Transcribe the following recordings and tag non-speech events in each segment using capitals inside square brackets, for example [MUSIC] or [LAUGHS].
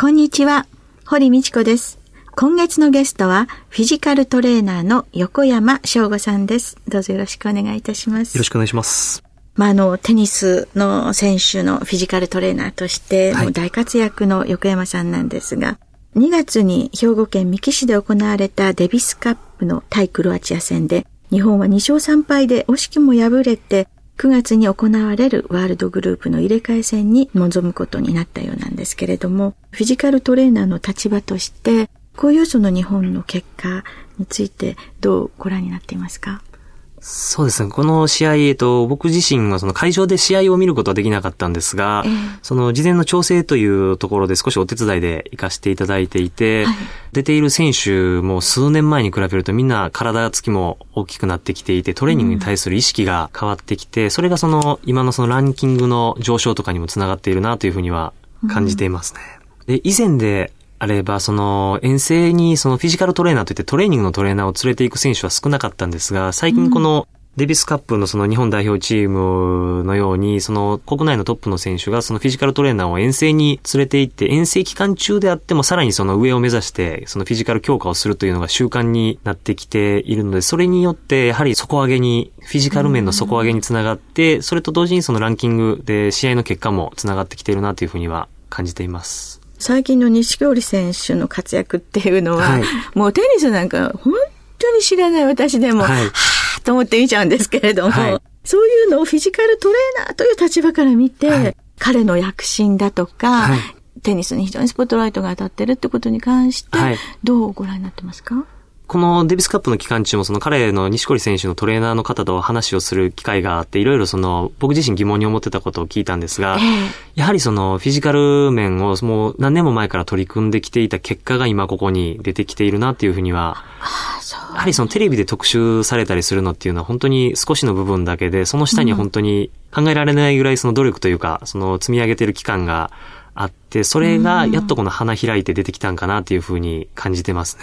こんにちは。堀道子です。今月のゲストはフィジカルトレーナーの横山翔吾さんです。どうぞよろしくお願いいたします。よろしくお願いします。まあ、あの、テニスの選手のフィジカルトレーナーとして、もう大活躍の横山さんなんですが、2月に兵庫県三木市で行われたデビスカップの対クロアチア戦で、日本は2勝3敗で惜しくも敗れて、9月に行われるワールドグループの入れ替え戦に臨むことになったようなんですけれども、フィジカルトレーナーの立場として、こういうその日本の結果についてどうご覧になっていますか？そうですね。この試合、えっと、僕自身はその会場で試合を見ることはできなかったんですが、えー、その事前の調整というところで少しお手伝いで行かせていただいていて、はい、出ている選手も数年前に比べるとみんな体つきも大きくなってきていて、トレーニングに対する意識が変わってきて、うん、それがその今のそのランキングの上昇とかにもつながっているなというふうには感じていますね。うん、で、以前であれば、その、遠征にそのフィジカルトレーナーといってトレーニングのトレーナーを連れていく選手は少なかったんですが、最近この、デビスカップのその日本代表チームのように、その国内のトップの選手がそのフィジカルトレーナーを遠征に連れて行って、遠征期間中であってもさらにその上を目指して、そのフィジカル強化をするというのが習慣になってきているので、それによってやはり底上げに、フィジカル面の底上げにつながって、それと同時にそのランキングで試合の結果もつながってきているなというふうには感じています。最近の錦織選手の活躍っていうのは、はい、もうテニスなんか本当に知らない私でも、はい、はぁと思って見ちゃうんですけれども、はい、そういうのをフィジカルトレーナーという立場から見て、はい、彼の躍進だとか、テニスに非常にスポットライトが当たってるってことに関して、どうご覧になってますか？このデビスカップの期間中もその彼の西堀選手のトレーナーの方と話をする機会があって、いろいろその僕自身疑問に思ってたことを聞いたんですが、やはりそのフィジカル面をもう何年も前から取り組んできていた結果が今ここに出てきているなっていうふうには、やはりそのテレビで特集されたりするのっていうのは本当に少しの部分だけで、その下に本当に考えられないぐらいその努力というか、その積み上げてる期間があって、それがやっとこの花開いて出てきたんかなっていうふうに感じてますね。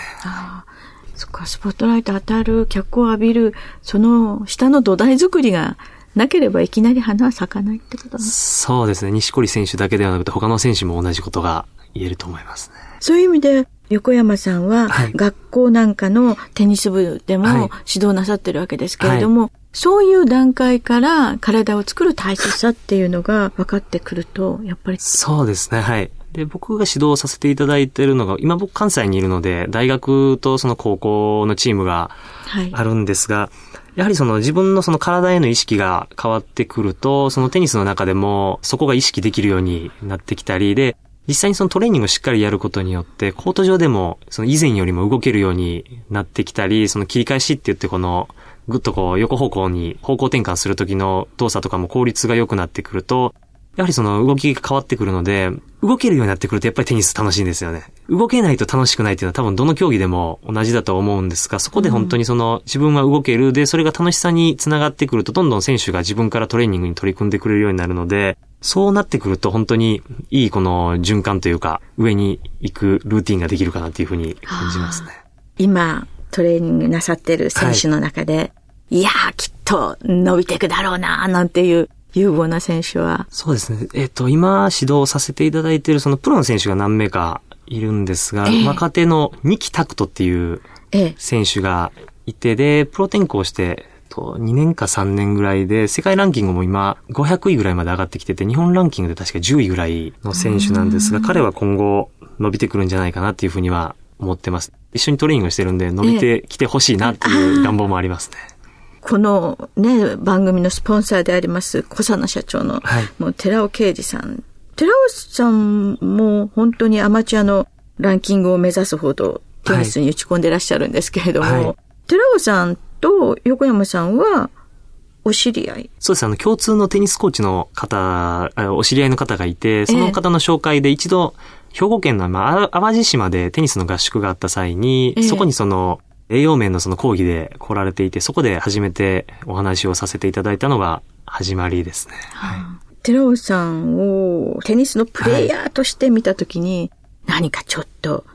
そっか、スポットライト当たる、脚光を浴びる、その下の土台作りがなければいきなり花は咲かないってことそうですね。西堀選手だけではなくて他の選手も同じことが言えると思いますね。そういう意味で、横山さんは、学校なんかのテニス部でも指導なさってるわけですけれども、はい、そういう段階から体を作る大切さっていうのが分かってくると、やっぱり。そうですね、はい。で、僕が指導させていただいているのが、今僕関西にいるので、大学とその高校のチームがあるんですが、はい、やはりその自分のその体への意識が変わってくると、そのテニスの中でもそこが意識できるようになってきたり、で、実際にそのトレーニングをしっかりやることによって、コート上でもその以前よりも動けるようになってきたり、その切り返しって言ってこの、ぐっとこう横方向に方向転換するときの動作とかも効率が良くなってくると、やはりその動きが変わってくるので、動けるようになってくるとやっぱりテニス楽しいんですよね。動けないと楽しくないっていうのは多分どの競技でも同じだと思うんですが、そこで本当にその自分は動けるで、それが楽しさにつながってくると、どんどん選手が自分からトレーニングに取り組んでくれるようになるので、そうなってくると本当にいいこの循環というか、上に行くルーティンができるかなっていうふうに感じますね。今、トレーニングなさってる選手の中で、はい、いやー、きっと伸びていくだろうななんていう有望な選手はそうですね。えっ、ー、と、今指導させていただいているそのプロの選手が何名かいるんですが、えー、若手の二木拓人っていう選手がいて、で、プロ転向して、と2年か3年ぐらいで、世界ランキングも今500位ぐらいまで上がってきてて、日本ランキングで確か10位ぐらいの選手なんですが、彼は今後伸びてくるんじゃないかなっていうふうには思ってます。一緒にトレーニングしてるんで、伸びてきてほしいなっていう願望もありますね。えーこのね、番組のスポンサーであります、小佐野社長の、はい、もう寺尾啓二さん。寺尾さんも本当にアマチュアのランキングを目指すほどテニスに打ち込んでらっしゃるんですけれども、はい、寺尾さんと横山さんはお知り合い？そうです。あの、共通のテニスコーチの方、お知り合いの方がいて、その方の紹介で一度、兵庫県の、まあ、淡路島でテニスの合宿があった際に、えー、そこにその、栄養面のその講義で来られていて、そこで初めてお話をさせていただいたのが始まりですね。はい。寺尾さんをテニスのプレイヤーとして見たときに、はい、何かちょっと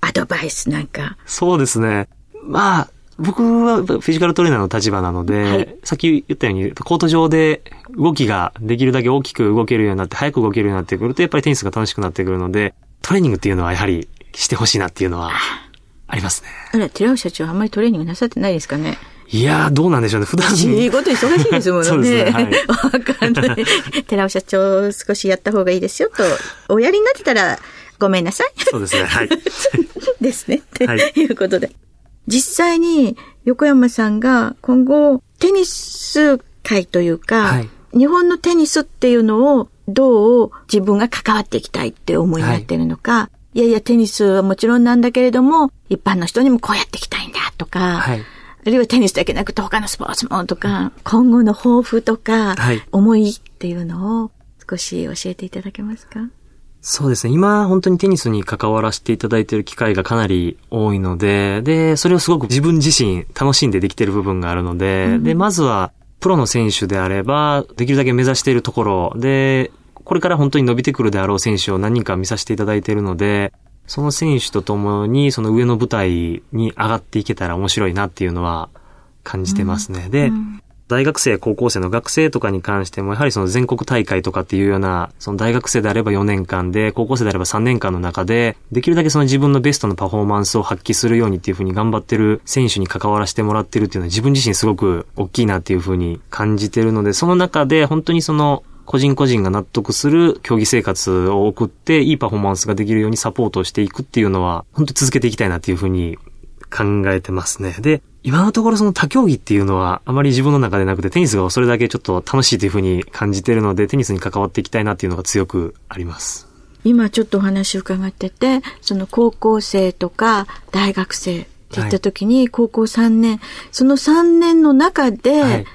アドバイスなんか？そうですね。まあ、僕はフィジカルトレーナーの立場なので、はい、さっき言ったように、コート上で動きができるだけ大きく動けるようになって、早く動けるようになってくると、やっぱりテニスが楽しくなってくるので、トレーニングっていうのはやはりしてほしいなっていうのはありますね。あら、寺尾社長あんまりトレーニングなさってないですかね？いやー、どうなんでしょうね。普段。仕事忙しいですもんね。[LAUGHS] そうですね。はい、わかんない。[LAUGHS] 寺尾社長、少しやった方がいいですよと、おやりになってたら、ごめんなさい。そうですね。はい。[LAUGHS] ですね。ということで。実際に横山さんが今後テニス界というか、はい、日本のテニスっていうのをどう自分が関わっていきたいって思いになってるのか、はい、いやいやテニスはもちろんなんだけれども、一般の人にもこうやっていきたいんだとか、はい、あるいはテニスだけなくて他のスポーツもとか、今後の抱負とか、思いっていうのを少し教えていただけますか？そうですね。今、本当にテニスに関わらせていただいている機会がかなり多いので、で、それをすごく自分自身楽しんでできている部分があるので、うん、で、まずは、プロの選手であれば、できるだけ目指しているところで、これから本当に伸びてくるであろう選手を何人か見させていただいているので、その選手と共にその上の舞台に上がっていけたら面白いなっていうのは感じてますね。うん、で、うん大学生、高校生の学生とかに関しても、やはりその全国大会とかっていうような、その大学生であれば4年間で、高校生であれば3年間の中で、できるだけその自分のベストのパフォーマンスを発揮するようにっていうふうに頑張ってる選手に関わらせてもらってるっていうのは自分自身すごく大きいなっていうふうに感じてるので、その中で本当にその個人個人が納得する競技生活を送って、いいパフォーマンスができるようにサポートをしていくっていうのは、本当に続けていきたいなっていうふうに考えてますね。で、今のところその他競技っていうのはあまり自分の中でなくてテニスがそれだけちょっと楽しいというふうに感じてるのでテニスに関わっていきたいなっていうのが強くあります。今ちょっとお話伺ってて、その高校生とか大学生って言った時に、高校3年、その3年の中で、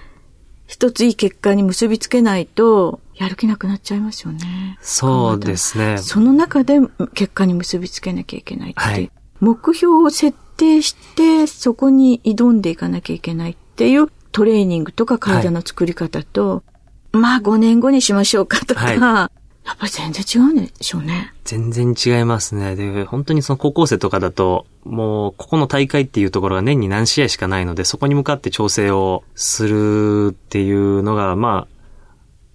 一ついい結果に結びつけないと、やる気なくなっちゃいますよね。そうですね。その中で結果に結びつけなきゃいけないって、はい、目標を設定して、そこに挑んでいかなきゃいけないっていうトレーニングとか体の作り方と、はい、まあ5年後にしましょうかとか、はい、やっぱり全然違うんでしょうね。全然違いますね。で、本当にその高校生とかだと、もう、ここの大会っていうところが年に何試合しかないので、そこに向かって調整をするっていうのが、ま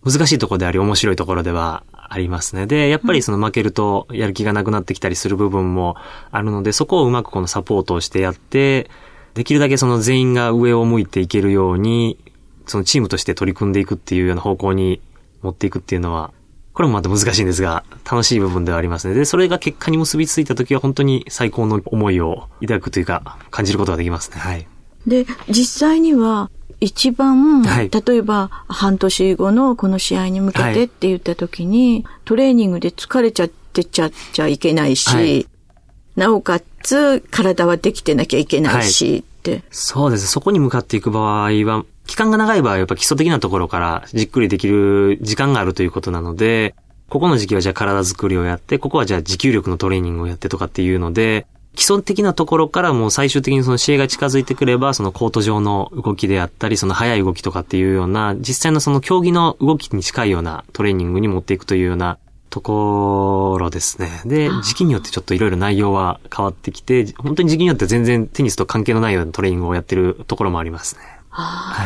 あ、難しいところであり面白いところではありますね。で、やっぱりその負けるとやる気がなくなってきたりする部分もあるので、そこをうまくこのサポートをしてやって、できるだけその全員が上を向いていけるように、そのチームとして取り組んでいくっていうような方向に持っていくっていうのは、これもまた難しいんですが、楽しい部分ではありますね。で、それが結果に結びついた時は本当に最高の思いを抱くというか、感じることができますね。はい。で、実際には、一番、はい、例えば半年後のこの試合に向けてって言った時に、はい、トレーニングで疲れちゃってちゃっちゃいけないし、はい、なおかつ体はできてなきゃいけないしって。そうです。そこに向かっていく場合は、期間が長い場合はやっぱ基礎的なところからじっくりできる時間があるということなので、ここの時期はじゃあ体作りをやって、ここはじゃあ持久力のトレーニングをやってとかっていうので、基礎的なところからもう最終的にその試合が近づいてくれば、そのコート上の動きであったり、その速い動きとかっていうような、実際のその競技の動きに近いようなトレーニングに持っていくというようなところですね。で、時期によってちょっといろいろ内容は変わってきて、本当に時期によって全然テニスと関係のないようなトレーニングをやってるところもありますね。は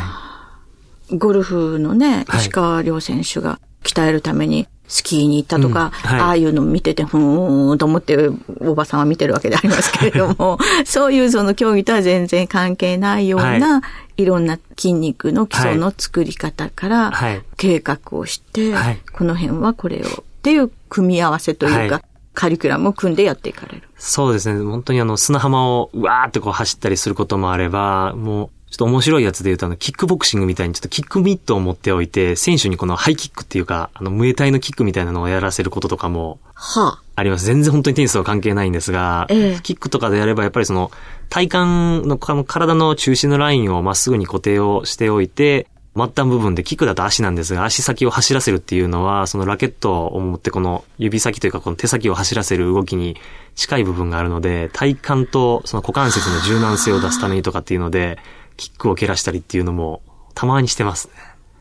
い。ゴルフのね、石川遼選手が鍛えるために、スキーに行ったとか、うん。はい、ああいうの見てて、ふーんと思っておばさんは見てるわけでありますけれども、[LAUGHS] そういうその競技とは全然関係ないような、はい、いろんな筋肉の基礎の作り方から計画をして、はい、この辺はこれをっていう組み合わせというか、カリキュラムを組んでやっていかれる。そうですね。本当にあの砂浜をわーってこう走ったりすることもあれば、もうちょっと面白いやつで言うと、あの、キックボクシングみたいにちょっとキックミットを持っておいて、選手にこのハイキックっていうか、あの、ムエタイのキックみたいなのをやらせることとかも、はあ。あります。全然本当にテニスとは関係ないんですが、ええ、キックとかでやればやっぱりその、体幹の体の中心のラインをまっすぐに固定をしておいて、末端部分で、キックだと足なんですが、足先を走らせるっていうのは、そのラケットを持ってこの指先というかこの手先を走らせる動きに近い部分があるので、体幹とその股関節の柔軟性を出すためにとかっていうので、キックを蹴らしたりっていうのもたまにしてますね。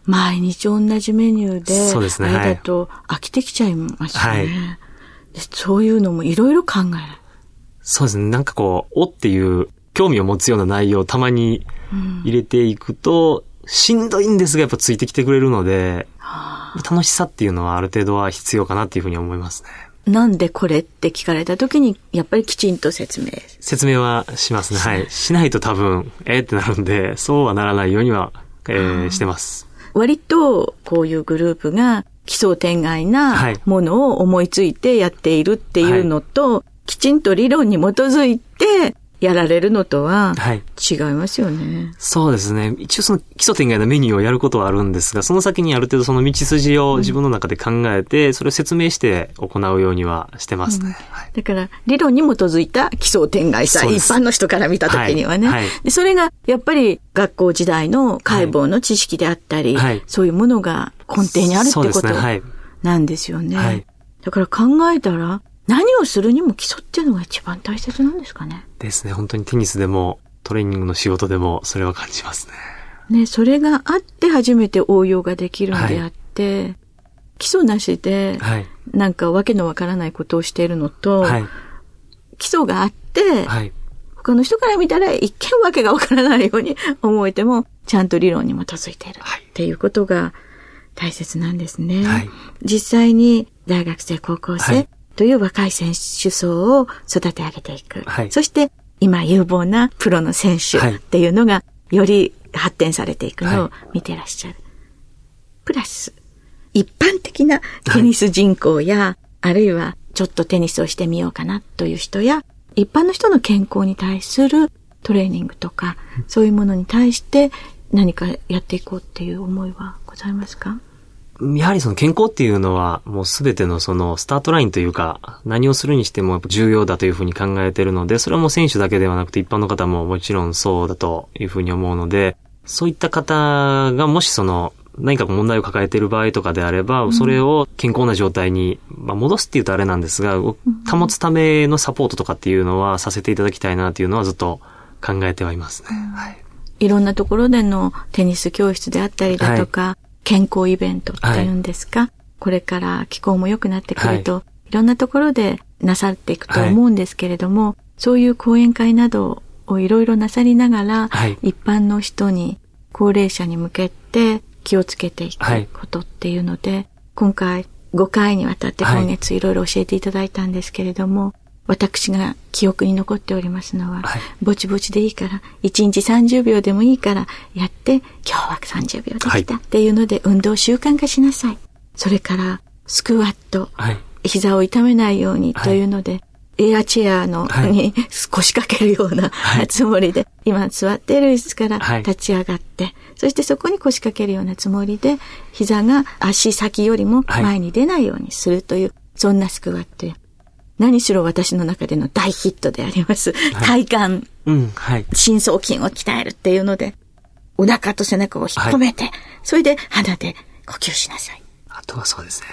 毎日同じメニューで、そうですね。あれだと飽きてきちゃいますよね。はい、そういうのもいろいろ考える。そうですね。なんかこう、おっていう興味を持つような内容をたまに入れていくと、しんどいんですが、やっぱついてきてくれるので、楽しさっていうのはある程度は必要かなっていうふうに思いますね。なんでこれ？って聞かれた時に、やっぱりきちんと説明。説明はしますね。はい。しないと多分、えー、ってなるんで、[LAUGHS] そうはならないようには、えー、してます。割と、こういうグループが奇想天外なものを思いついてやっているっていうのと、はい、きちんと理論に基づいてやられるのとは違いますよね、はい。そうですね。一応その基礎点外なメニューをやることはあるんですが、その先にある程度その道筋を自分の中で考えて、それを説明して行うようにはしてますね。うん、だから理論に基づいた基礎点外さ、一般の人から見た時にはね、はい。それがやっぱり学校時代の解剖の知識であったり、そういうものが根底にあるってことなんですよね。だから考えたら、何をするにも基礎っていうのが一番大切なんですかね。ですね。本当にテニスでもトレーニングの仕事でもそれは感じますね。ね、それがあって初めて応用ができるんであって、はい、基礎なしで、なんかわけのわからないことをしているのと、はい、基礎があって、はい、他の人から見たら一見わけがわからないように [LAUGHS] 思えても、ちゃんと理論に基づいているっていうことが大切なんですね。実際に大学生、高校生、という若い選手層を育て上げていく。はい、そして今有望なプロの選手っていうのがより発展されていくのを見てらっしゃる。はい、プラス、一般的なテニス人口や、はい、あるいはちょっとテニスをしてみようかなという人や、一般の人の健康に対するトレーニングとか、そういうものに対して何かやっていこうっていう思いはございますか？やはりその健康っていうのはもうすべてのそのスタートラインというか何をするにしても重要だというふうに考えているので、それはもう選手だけではなくて一般の方ももちろんそうだというふうに思うので、そういった方がもしその何か問題を抱えている場合とかであれば、それを健康な状態に、まあ、戻すっていうとあれなんですが、保つためのサポートとかっていうのはさせていただきたいなっていうのはずっと考えてはいますね。はい。いろんなところでのテニス教室であったりだとか、はい健康イベントっていうんですか、はい、これから気候も良くなってくると、はい、いろんなところでなさっていくと思うんですけれども、はい、そういう講演会などをいろいろなさりながら、はい、一般の人に、高齢者に向けて気をつけていくことっていうので、今回5回にわたって今月いろいろ教えていただいたんですけれども、私が記憶に残っておりますのは、はい、ぼちぼちでいいから、1日30秒でもいいからやって、今日は30秒できたっていうので、運動習慣化しなさい。それから、スクワット、はい、膝を痛めないようにというので、エアチェアの、はい、に腰掛けるようなつもりで、今座っている椅子から立ち上がって、そしてそこに腰掛けるようなつもりで、膝が足先よりも前に出ないようにするという、そんなスクワットや、何しろ私の中での大ヒットであります。はい、体幹、うんはい、深層筋を鍛えるっていうので、お腹と背中を引っ込めて、はい、それで鼻で呼吸しなさい。あとはそうですね。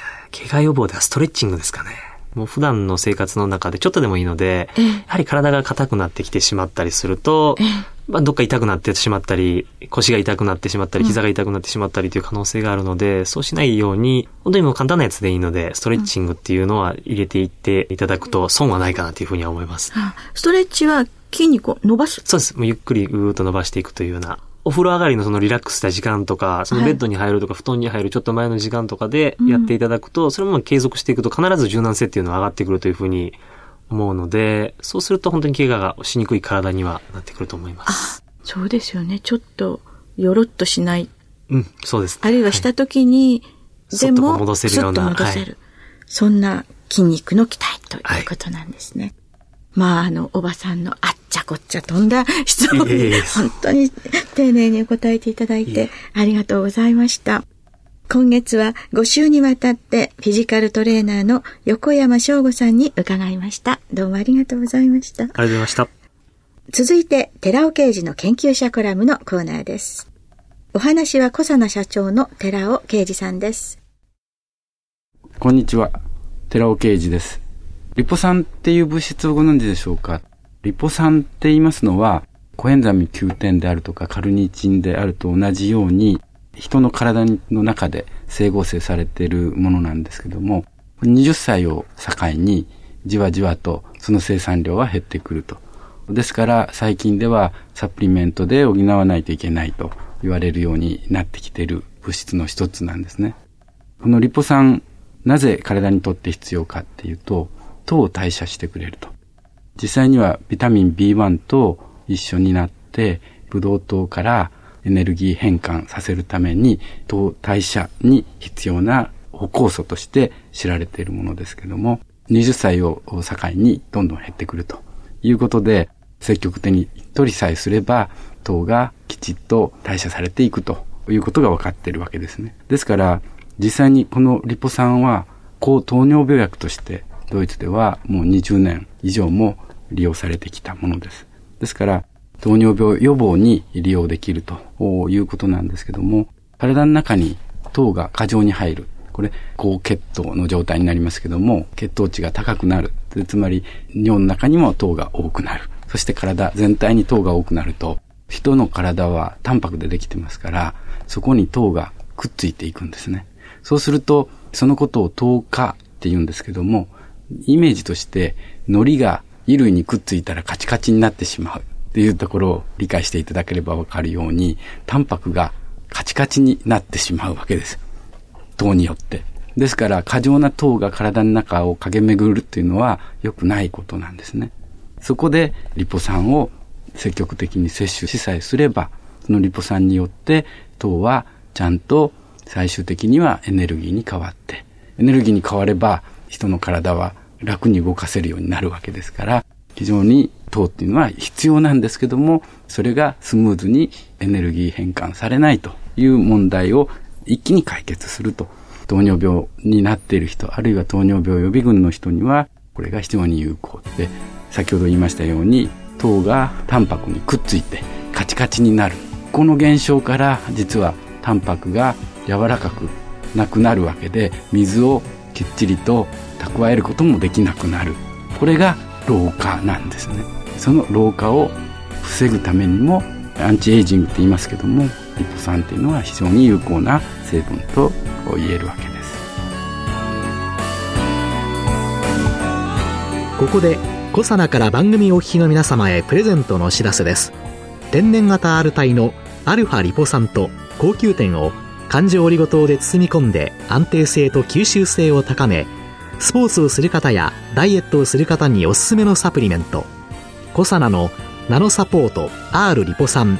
怪我予防ではストレッチングですかね。もう普段の生活の中でちょっとでもいいので、ええ、やはり体が硬くなってきてしまったりすると、えまあ、どっか痛くなってしまったり、腰が痛くなってしまったり、膝が痛くなってしまったりという可能性があるので、うん、そうしないように、本当にもう簡単なやつでいいので、ストレッチングっていうのは入れていっていただくと損はないかなというふうには思います。うん、ストレッチは筋肉を伸ばす？そうです。もうゆっくりぐーっと伸ばしていくというような。お風呂上がりのそのリラックスした時間とか、そのベッドに入るとか、布団に入るちょっと前の時間とかでやっていただくと、それも継続していくと必ず柔軟性っていうのは上がってくるというふうに思うので、そうすると本当に怪我がしにくい体にはなってくると思います。そうですよね。ちょっと、よろっとしない。うん、そうです、ね、あるいはしたときに、はい、でも、戻せるような。戻せる、はい、そんな筋肉の期待ということなんですね。はい、まあ、あの、おばさんのあっちゃこっちゃ飛んだ質問に、本当に丁寧に答えていただいて、ありがとうございました。今月は5週にわたってフィジカルトレーナーの横山翔吾さんに伺いました。どうもありがとうございました。ありがとうございました。続いて、寺尾刑事の研究者コラムのコーナーです。お話は小佐奈社長の寺尾啓二さんです。こんにちは。寺尾啓二です。リポ酸っていう物質をご存知でしょうか？リポ酸って言いますのは、コエンザミ Q10 であるとかカルニチンであると同じように、人の体の中で整合性されているものなんですけども、20歳を境にじわじわとその生産量は減ってくると。ですから最近ではサプリメントで補わないといけないと言われるようになってきている物質の一つなんですね。このリポ酸、なぜ体にとって必要かっていうと、糖を代謝してくれると。実際にはビタミン B1 と一緒になって、ブドウ糖からエネルギー変換させるために、糖代謝に必要な歩酵素として知られているものですけども、20歳を境にどんどん減ってくるということで、積極的に取りさえすれば、糖がきちっと代謝されていくということが分かっているわけですね。ですから、実際にこのリポ酸は、高糖尿病薬としてドイツではもう20年以上も利用されてきたものです。ですから、糖尿病予防に利用できるということなんですけども、体の中に糖が過剰に入る。これ、高血糖の状態になりますけども、血糖値が高くなる。つまり、尿の中にも糖が多くなる。そして体全体に糖が多くなると、人の体はタンパクでできてますから、そこに糖がくっついていくんですね。そうすると、そのことを糖化って言うんですけども、イメージとして、海苔が衣類にくっついたらカチカチになってしまうっていうところを理解していただければわかるように、タンパクがカチカチになってしまうわけです。糖によって。ですから、過剰な糖が体の中を駆け巡るっていうのは良くないことなんですね。そこで、リポ酸を積極的に摂取しさえすれば、そのリポ酸によって糖はちゃんと最終的にはエネルギーに変わって、エネルギーに変われば人の体は楽に動かせるようになるわけですから、非常に糖っていうのは必要なんですけども、それがスムーズにエネルギー変換されないという問題を一気に解決すると。糖尿病になっている人、あるいは糖尿病予備軍の人には、これが非常に有効で、先ほど言いましたように、糖がタンパクにくっついてカチカチになる。この現象から実はタンパクが柔らかくなくなるわけで、水をきっちりと蓄えることもできなくなるこれが老化なんですね。その老化を防ぐためにもアンチエイジングって言いますけどもリポ酸っていうのは非常に有効な成分と言えるわけです。ここでコサナから番組お聞きの皆様へプレゼントのお知らせです。天然型 R 体のアルファリポ酸と高級点を環状オリゴ糖で包み込んで安定性と吸収性を高めスポーツをする方やダイエットをする方におすすめのサプリメント。コサナのナノサポート R リポ酸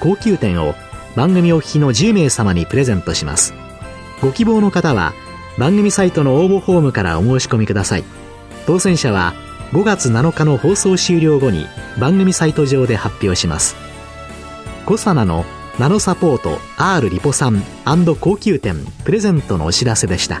高級店を番組お聞きの10名様にプレゼントします。ご希望の方は番組サイトの応募フォームからお申し込みください。当選者は5月7日の放送終了後に番組サイト上で発表します。コサナのナノサポート R リポ酸高級店プレゼントのお知らせでした。